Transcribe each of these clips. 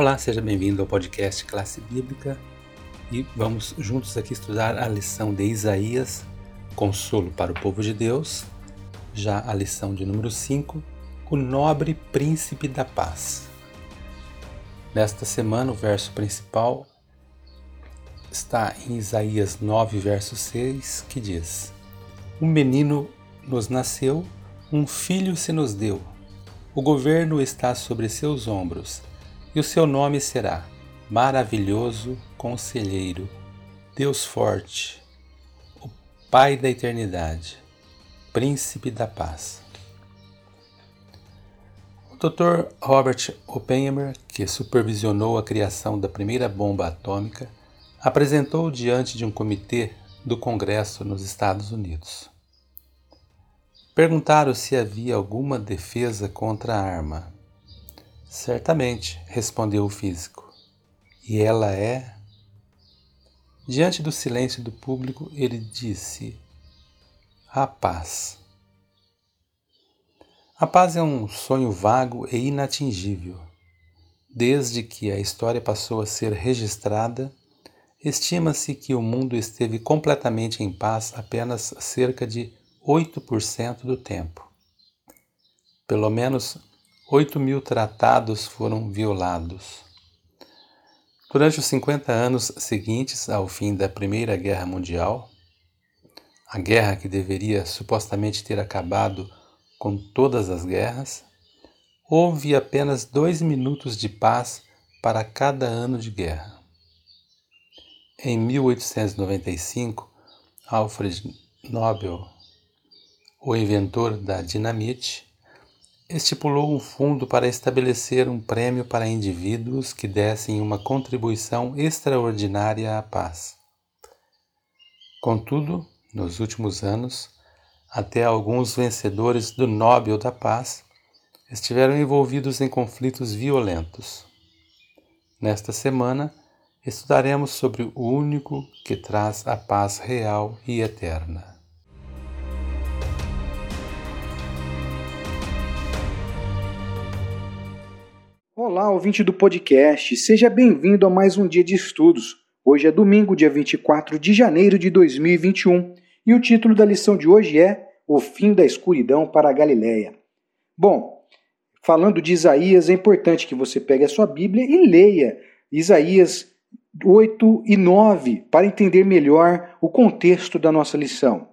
Olá, seja bem-vindo ao podcast Classe Bíblica. E vamos juntos aqui estudar a lição de Isaías, Consolo para o Povo de Deus, já a lição de número 5, o nobre príncipe da paz. Nesta semana, o verso principal está em Isaías 9, verso 6, que diz: Um menino nos nasceu, um filho se nos deu, o governo está sobre seus ombros e o seu nome será Maravilhoso Conselheiro, Deus Forte, o Pai da Eternidade, Príncipe da Paz. O Dr. Robert Oppenheimer, que supervisionou a criação da primeira bomba atômica, apresentou diante de um comitê do Congresso nos Estados Unidos. Perguntaram se havia alguma defesa contra a arma. Certamente, respondeu o físico. E ela é? Diante do silêncio do público, ele disse: A paz. A paz é um sonho vago e inatingível. Desde que a história passou a ser registrada, estima-se que o mundo esteve completamente em paz apenas cerca de 8% do tempo. Pelo menos 8 mil tratados foram violados. Durante os 50 anos seguintes ao fim da Primeira Guerra Mundial, a guerra que deveria supostamente ter acabado com todas as guerras, houve apenas dois minutos de paz para cada ano de guerra. Em 1895, Alfred Nobel, o inventor da dinamite, estipulou um fundo para estabelecer um prêmio para indivíduos que dessem uma contribuição extraordinária à paz. Contudo, nos últimos anos, até alguns vencedores do Nobel da Paz estiveram envolvidos em conflitos violentos. Nesta semana, estudaremos sobre o único que traz a paz real e eterna. Olá, ouvinte do podcast, seja bem-vindo a mais um dia de estudos. Hoje é domingo, dia 24 de janeiro de 2021, e o título da lição de hoje é O fim da escuridão para a Galileia. Bom, falando de Isaías, é importante que você pegue a sua Bíblia e leia Isaías 8 e 9 para entender melhor o contexto da nossa lição.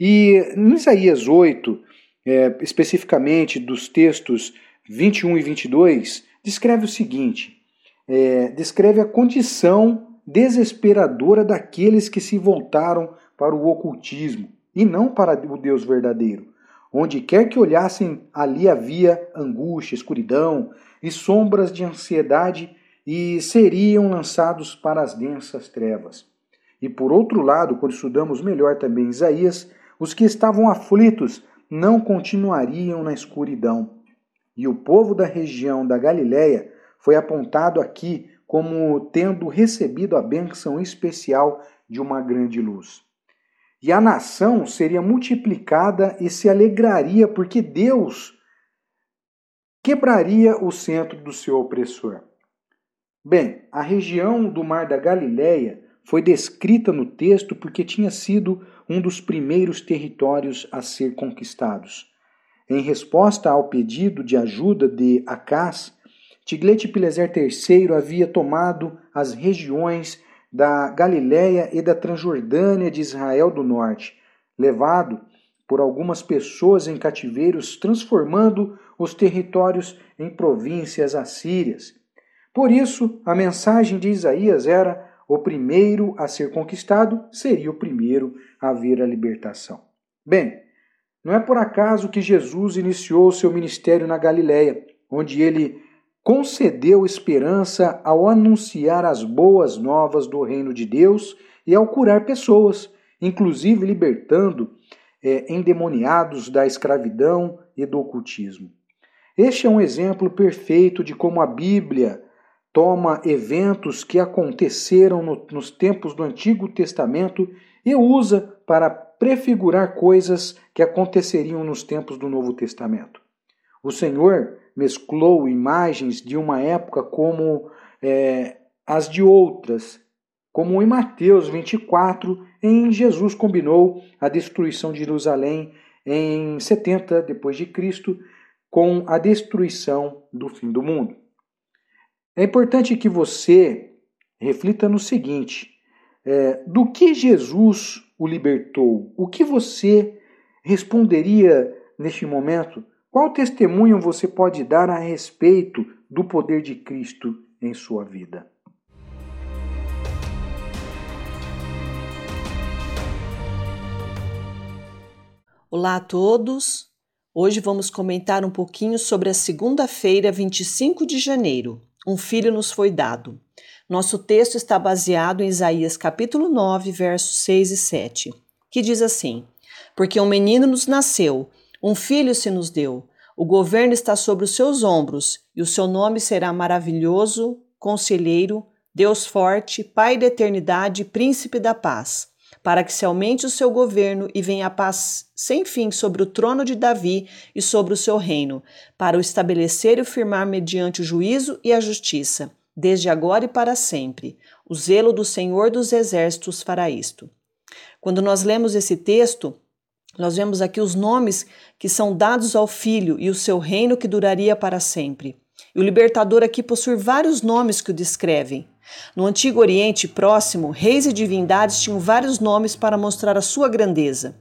E em Isaías 8, é, especificamente dos textos 21 e 22, descreve o seguinte: é, descreve a condição desesperadora daqueles que se voltaram para o ocultismo e não para o Deus verdadeiro. Onde quer que olhassem, ali havia angústia, escuridão e sombras de ansiedade e seriam lançados para as densas trevas. E por outro lado, quando estudamos melhor também Isaías, os que estavam aflitos não continuariam na escuridão, e o povo da região da Galiléia foi apontado aqui como tendo recebido a bênção especial de uma grande luz. E a nação seria multiplicada e se alegraria porque Deus quebraria o centro do seu opressor. Bem, a região do Mar da Galileia foi descrita no texto porque tinha sido um dos primeiros territórios a ser conquistados. Em resposta ao pedido de ajuda de Acás, Tiglat-Pileser III havia tomado as regiões da Galiléia e da Transjordânia de Israel do Norte, levado por algumas pessoas em cativeiros, transformando os territórios em províncias assírias. Por isso, a mensagem de Isaías era: o primeiro a ser conquistado seria o primeiro a ver a libertação. Bem, não é por acaso que Jesus iniciou seu ministério na Galiléia, onde ele concedeu esperança ao anunciar as boas novas do reino de Deus e ao curar pessoas, inclusive libertando é, endemoniados da escravidão e do ocultismo. Este é um exemplo perfeito de como a Bíblia toma eventos que aconteceram no, nos tempos do Antigo Testamento e usa para prefigurar coisas que aconteceriam nos tempos do Novo Testamento. O Senhor mesclou imagens de uma época como é, as de outras, como em Mateus 24, em Jesus combinou a destruição de Jerusalém em 70 depois de Cristo com a destruição do fim do mundo. É importante que você reflita no seguinte: é, do que Jesus o libertou? O que você responderia neste momento? Qual testemunho você pode dar a respeito do poder de Cristo em sua vida? Olá a todos! Hoje vamos comentar um pouquinho sobre a segunda-feira, 25 de janeiro. Um filho nos foi dado. Nosso texto está baseado em Isaías capítulo 9, versos 6 e 7, que diz assim: Porque um menino nos nasceu, um filho se nos deu, o governo está sobre os seus ombros, e o seu nome será maravilhoso, conselheiro, Deus forte, Pai da eternidade, príncipe da paz para que se aumente o seu governo e venha a paz sem fim sobre o trono de Davi e sobre o seu reino, para o estabelecer e o firmar mediante o juízo e a justiça, desde agora e para sempre. O zelo do Senhor dos Exércitos fará isto. Quando nós lemos esse texto, nós vemos aqui os nomes que são dados ao filho e o seu reino que duraria para sempre. E o libertador aqui possui vários nomes que o descrevem. No Antigo Oriente Próximo, reis e divindades tinham vários nomes para mostrar a sua grandeza.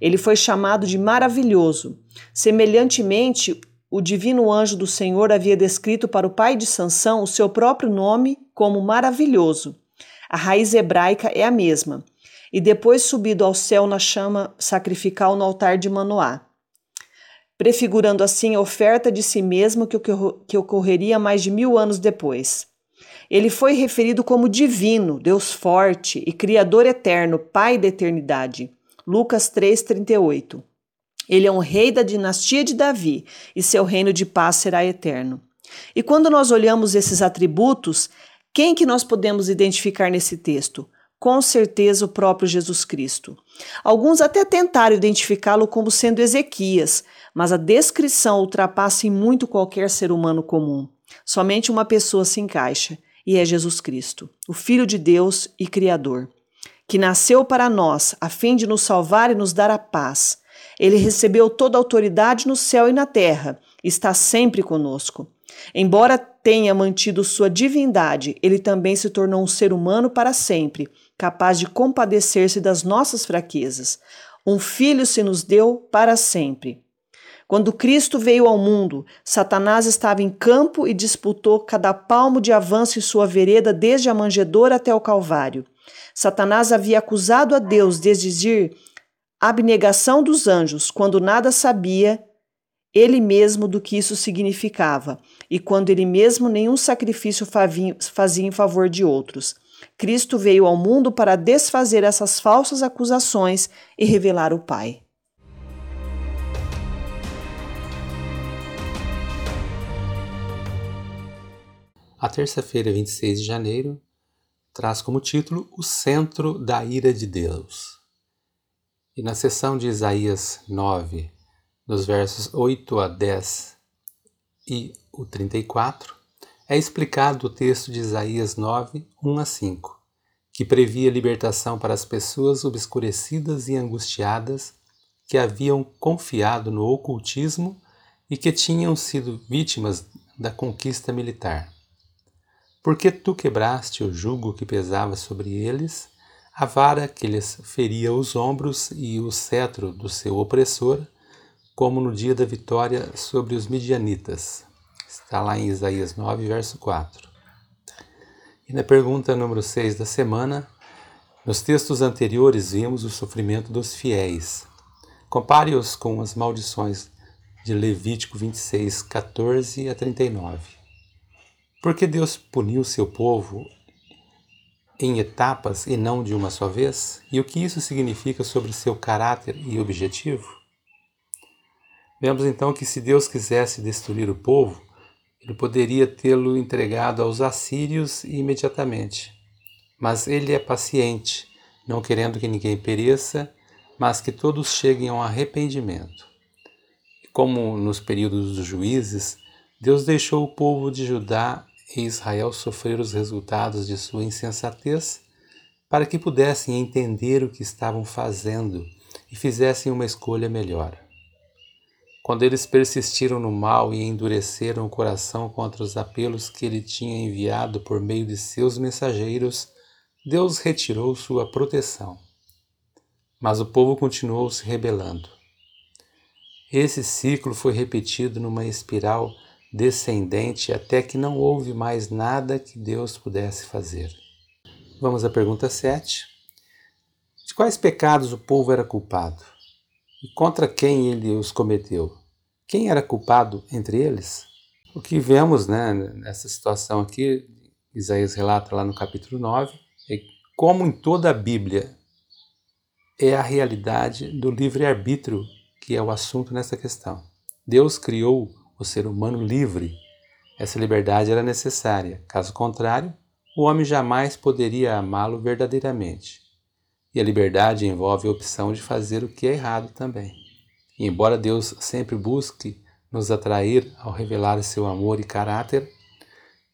Ele foi chamado de maravilhoso. Semelhantemente, o divino anjo do Senhor havia descrito para o pai de Sansão o seu próprio nome como maravilhoso. A raiz hebraica é a mesma. E depois subido ao céu na chama sacrificial no altar de Manoá, prefigurando assim a oferta de si mesmo que ocorreria mais de mil anos depois. Ele foi referido como divino, Deus forte e Criador eterno, Pai da eternidade. Lucas 3,38. Ele é um rei da dinastia de Davi e seu reino de paz será eterno. E quando nós olhamos esses atributos, quem que nós podemos identificar nesse texto? Com certeza o próprio Jesus Cristo. Alguns até tentaram identificá-lo como sendo Ezequias, mas a descrição ultrapassa em muito qualquer ser humano comum. Somente uma pessoa se encaixa e é Jesus Cristo, o Filho de Deus e Criador, que nasceu para nós a fim de nos salvar e nos dar a paz. Ele recebeu toda a autoridade no céu e na terra, está sempre conosco. Embora tenha mantido sua divindade, ele também se tornou um ser humano para sempre, capaz de compadecer-se das nossas fraquezas. Um filho se nos deu para sempre. Quando Cristo veio ao mundo, Satanás estava em campo e disputou cada palmo de avanço em sua vereda, desde a manjedoura até o Calvário. Satanás havia acusado a Deus de exigir abnegação dos anjos, quando nada sabia ele mesmo do que isso significava, e quando ele mesmo nenhum sacrifício fazia em favor de outros. Cristo veio ao mundo para desfazer essas falsas acusações e revelar o Pai. A terça-feira, 26 de janeiro, traz como título O Centro da Ira de Deus. E na sessão de Isaías 9, nos versos 8 a 10 e o 34, é explicado o texto de Isaías 9, 1 a 5, que previa libertação para as pessoas obscurecidas e angustiadas que haviam confiado no ocultismo e que tinham sido vítimas da conquista militar. Porque tu quebraste o jugo que pesava sobre eles, a vara que lhes feria os ombros e o cetro do seu opressor, como no dia da vitória sobre os midianitas. Está lá em Isaías 9, verso 4. E na pergunta número 6 da semana, nos textos anteriores vimos o sofrimento dos fiéis. Compare-os com as maldições de Levítico 26, 14 a 39. Porque Deus puniu seu povo em etapas e não de uma só vez? E o que isso significa sobre seu caráter e objetivo? Vemos então que se Deus quisesse destruir o povo, ele poderia tê-lo entregado aos assírios imediatamente. Mas ele é paciente, não querendo que ninguém pereça, mas que todos cheguem ao arrependimento. E como nos períodos dos juízes, Deus deixou o povo de Judá e Israel sofrer os resultados de sua insensatez, para que pudessem entender o que estavam fazendo e fizessem uma escolha melhor. Quando eles persistiram no mal e endureceram o coração contra os apelos que ele tinha enviado por meio de seus mensageiros, Deus retirou sua proteção. Mas o povo continuou se rebelando. Esse ciclo foi repetido numa espiral descendente até que não houve mais nada que Deus pudesse fazer. Vamos à pergunta 7. De quais pecados o povo era culpado? E contra quem ele os cometeu? Quem era culpado entre eles? O que vemos né, nessa situação aqui, Isaías relata lá no capítulo 9, é como em toda a Bíblia é a realidade do livre-arbítrio que é o assunto nessa questão. Deus criou o ser humano livre. Essa liberdade era necessária, caso contrário, o homem jamais poderia amá-lo verdadeiramente. E a liberdade envolve a opção de fazer o que é errado também. E embora Deus sempre busque nos atrair ao revelar seu amor e caráter,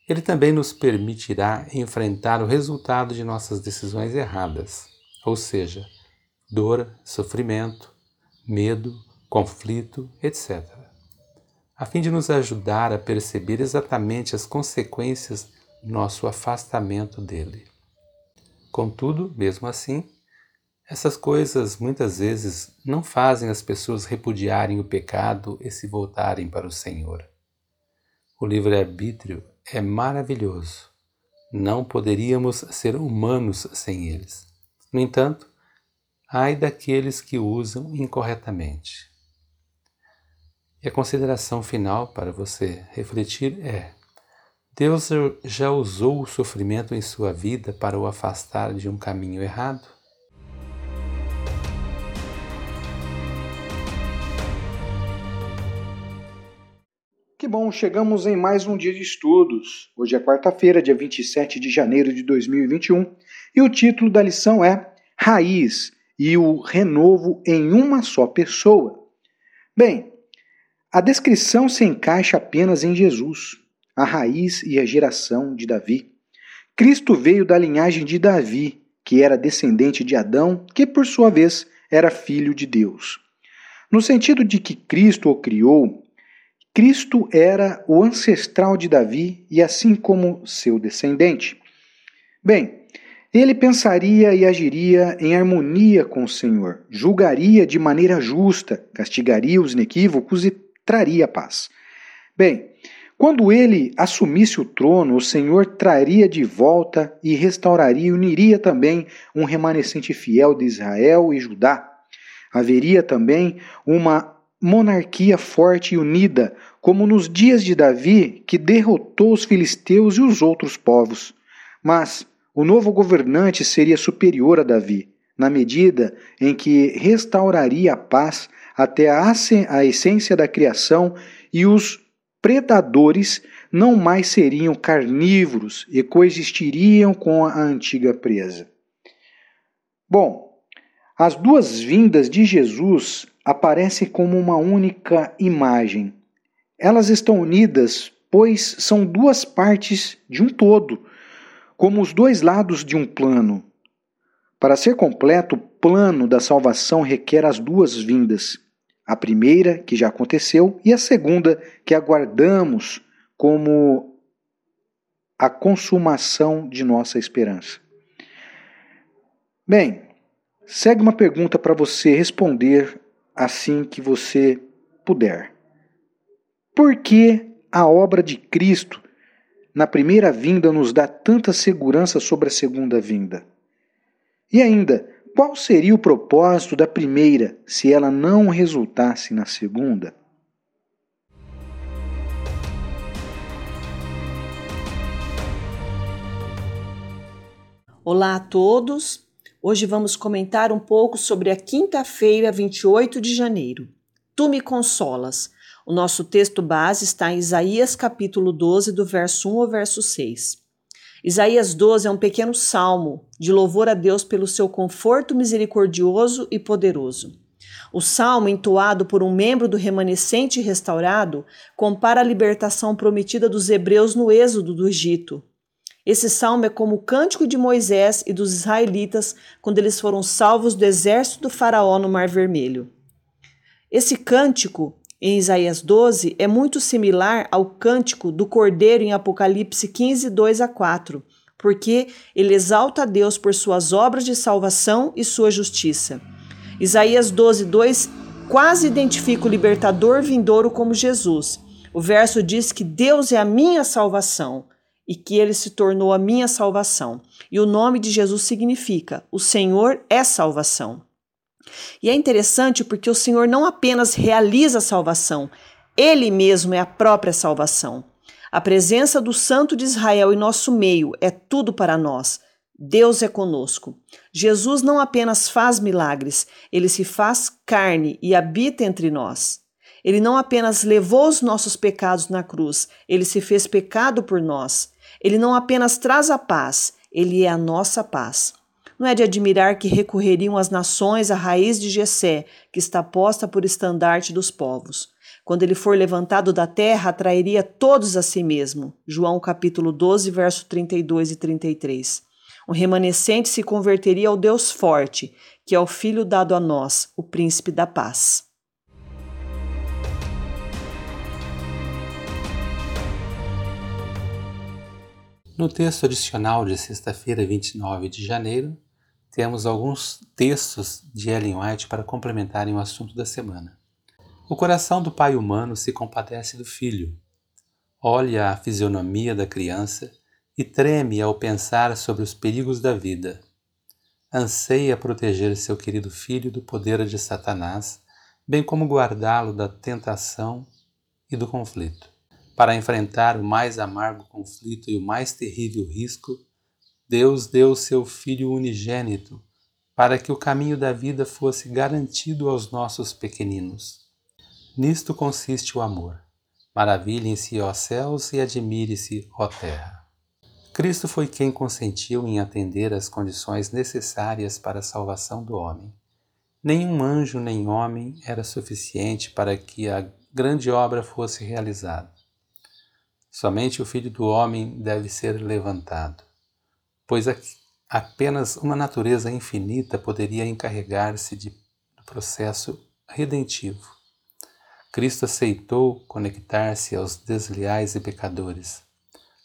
Ele também nos permitirá enfrentar o resultado de nossas decisões erradas, ou seja, dor, sofrimento, medo, conflito, etc., a fim de nos ajudar a perceber exatamente as consequências do nosso afastamento dele. Contudo, mesmo assim, essas coisas muitas vezes não fazem as pessoas repudiarem o pecado e se voltarem para o Senhor. O livre-arbítrio é maravilhoso. Não poderíamos ser humanos sem eles. No entanto, ai daqueles que usam incorretamente. E a consideração final para você refletir é: Deus já usou o sofrimento em sua vida para o afastar de um caminho errado? Que bom, chegamos em mais um dia de estudos. Hoje é quarta-feira, dia 27 de janeiro de 2021, e o título da lição é Raiz e o renovo em uma só pessoa. Bem, a descrição se encaixa apenas em Jesus, a raiz e a geração de Davi. Cristo veio da linhagem de Davi, que era descendente de Adão, que por sua vez era filho de Deus. No sentido de que Cristo o criou, Cristo era o ancestral de Davi e assim como seu descendente. Bem, ele pensaria e agiria em harmonia com o Senhor, julgaria de maneira justa, castigaria os inequívocos e traria paz. Bem, quando ele assumisse o trono, o Senhor traria de volta e restauraria e uniria também um remanescente fiel de Israel e Judá. Haveria também uma monarquia forte e unida, como nos dias de Davi, que derrotou os filisteus e os outros povos. Mas o novo governante seria superior a Davi, na medida em que restauraria a paz até a, a essência da criação e os predadores não mais seriam carnívoros e coexistiriam com a antiga presa. Bom, as duas vindas de Jesus aparecem como uma única imagem. Elas estão unidas, pois são duas partes de um todo, como os dois lados de um plano. Para ser completo, o plano da salvação requer as duas vindas. A primeira, que já aconteceu, e a segunda, que aguardamos como a consumação de nossa esperança. Bem, segue uma pergunta para você responder assim que você puder. Por que a obra de Cristo na primeira vinda nos dá tanta segurança sobre a segunda vinda? E ainda, qual seria o propósito da primeira se ela não resultasse na segunda? Olá a todos! Hoje vamos comentar um pouco sobre a quinta-feira, 28 de janeiro. Tu me consolas. O nosso texto base está em Isaías capítulo 12, do verso 1 ao verso 6. Isaías 12 é um pequeno salmo de louvor a Deus pelo seu conforto misericordioso e poderoso. O salmo, entoado por um membro do remanescente restaurado, compara a libertação prometida dos hebreus no êxodo do Egito. Esse salmo é como o cântico de Moisés e dos israelitas quando eles foram salvos do exército do Faraó no Mar Vermelho. Esse cântico, em Isaías 12, é muito similar ao cântico do Cordeiro em Apocalipse 15, 2 a 4, porque ele exalta a Deus por suas obras de salvação e sua justiça. Isaías 12, 2 quase identifica o libertador vindouro como Jesus. O verso diz que Deus é a minha salvação e que ele se tornou a minha salvação. E o nome de Jesus significa: o Senhor é salvação. E é interessante porque o Senhor não apenas realiza a salvação, ele mesmo é a própria salvação. A presença do Santo de Israel em nosso meio é tudo para nós. Deus é conosco. Jesus não apenas faz milagres, ele se faz carne e habita entre nós. Ele não apenas levou os nossos pecados na cruz, ele se fez pecado por nós. Ele não apenas traz a paz, ele é a nossa paz. Não é de admirar que recorreriam as nações à raiz de Jessé, que está posta por estandarte dos povos. Quando ele for levantado da terra, atrairia todos a si mesmo. João capítulo 12, verso 32 e 33. O remanescente se converteria ao Deus forte, que é o Filho dado a nós, o Príncipe da Paz. No texto adicional de sexta-feira, 29 de janeiro, temos alguns textos de Ellen White para complementarem o assunto da semana. O coração do pai humano se compadece do filho. Olha a fisionomia da criança e treme ao pensar sobre os perigos da vida. Anseia proteger seu querido filho do poder de Satanás, bem como guardá-lo da tentação e do conflito. Para enfrentar o mais amargo conflito e o mais terrível risco, Deus deu seu Filho unigênito para que o caminho da vida fosse garantido aos nossos pequeninos. Nisto consiste o amor. Maravilhem-se, ó céus, e admire-se, ó terra. Cristo foi quem consentiu em atender às condições necessárias para a salvação do homem. Nenhum anjo nem homem era suficiente para que a grande obra fosse realizada. Somente o Filho do Homem deve ser levantado, pois apenas uma natureza infinita poderia encarregar-se do processo redentivo. Cristo aceitou conectar-se aos desleais e pecadores,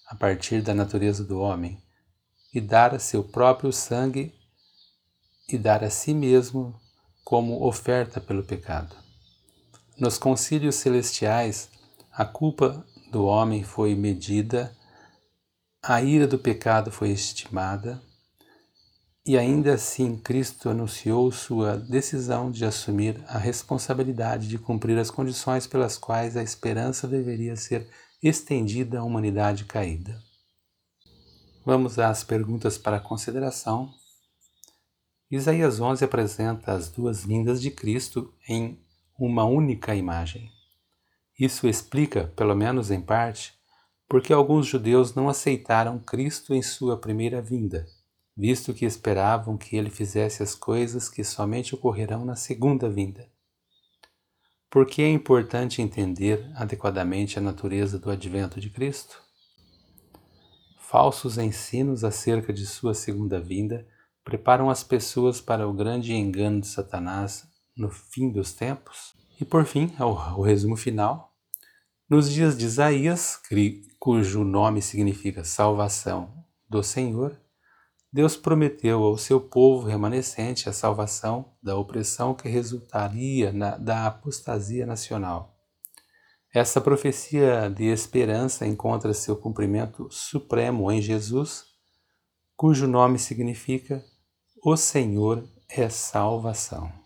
a partir da natureza do homem, e dar a seu próprio sangue e dar a si mesmo como oferta pelo pecado. Nos concílios celestiais, a culpa do homem foi medida, a ira do pecado foi estimada, e ainda assim Cristo anunciou sua decisão de assumir a responsabilidade de cumprir as condições pelas quais a esperança deveria ser estendida à humanidade caída. Vamos às perguntas para consideração. Isaías 11 apresenta as duas vindas de Cristo em uma única imagem. Isso explica, pelo menos em parte, porque alguns judeus não aceitaram Cristo em sua primeira vinda, visto que esperavam que ele fizesse as coisas que somente ocorrerão na segunda vinda. Por que é importante entender adequadamente a natureza do advento de Cristo? Falsos ensinos acerca de sua segunda vinda preparam as pessoas para o grande engano de Satanás no fim dos tempos? E por fim, o resumo final. Nos dias de Isaías, cujo nome significa salvação do Senhor, Deus prometeu ao seu povo remanescente a salvação da opressão que resultaria na, da apostasia nacional. Essa profecia de esperança encontra seu cumprimento supremo em Jesus, cujo nome significa O Senhor é salvação.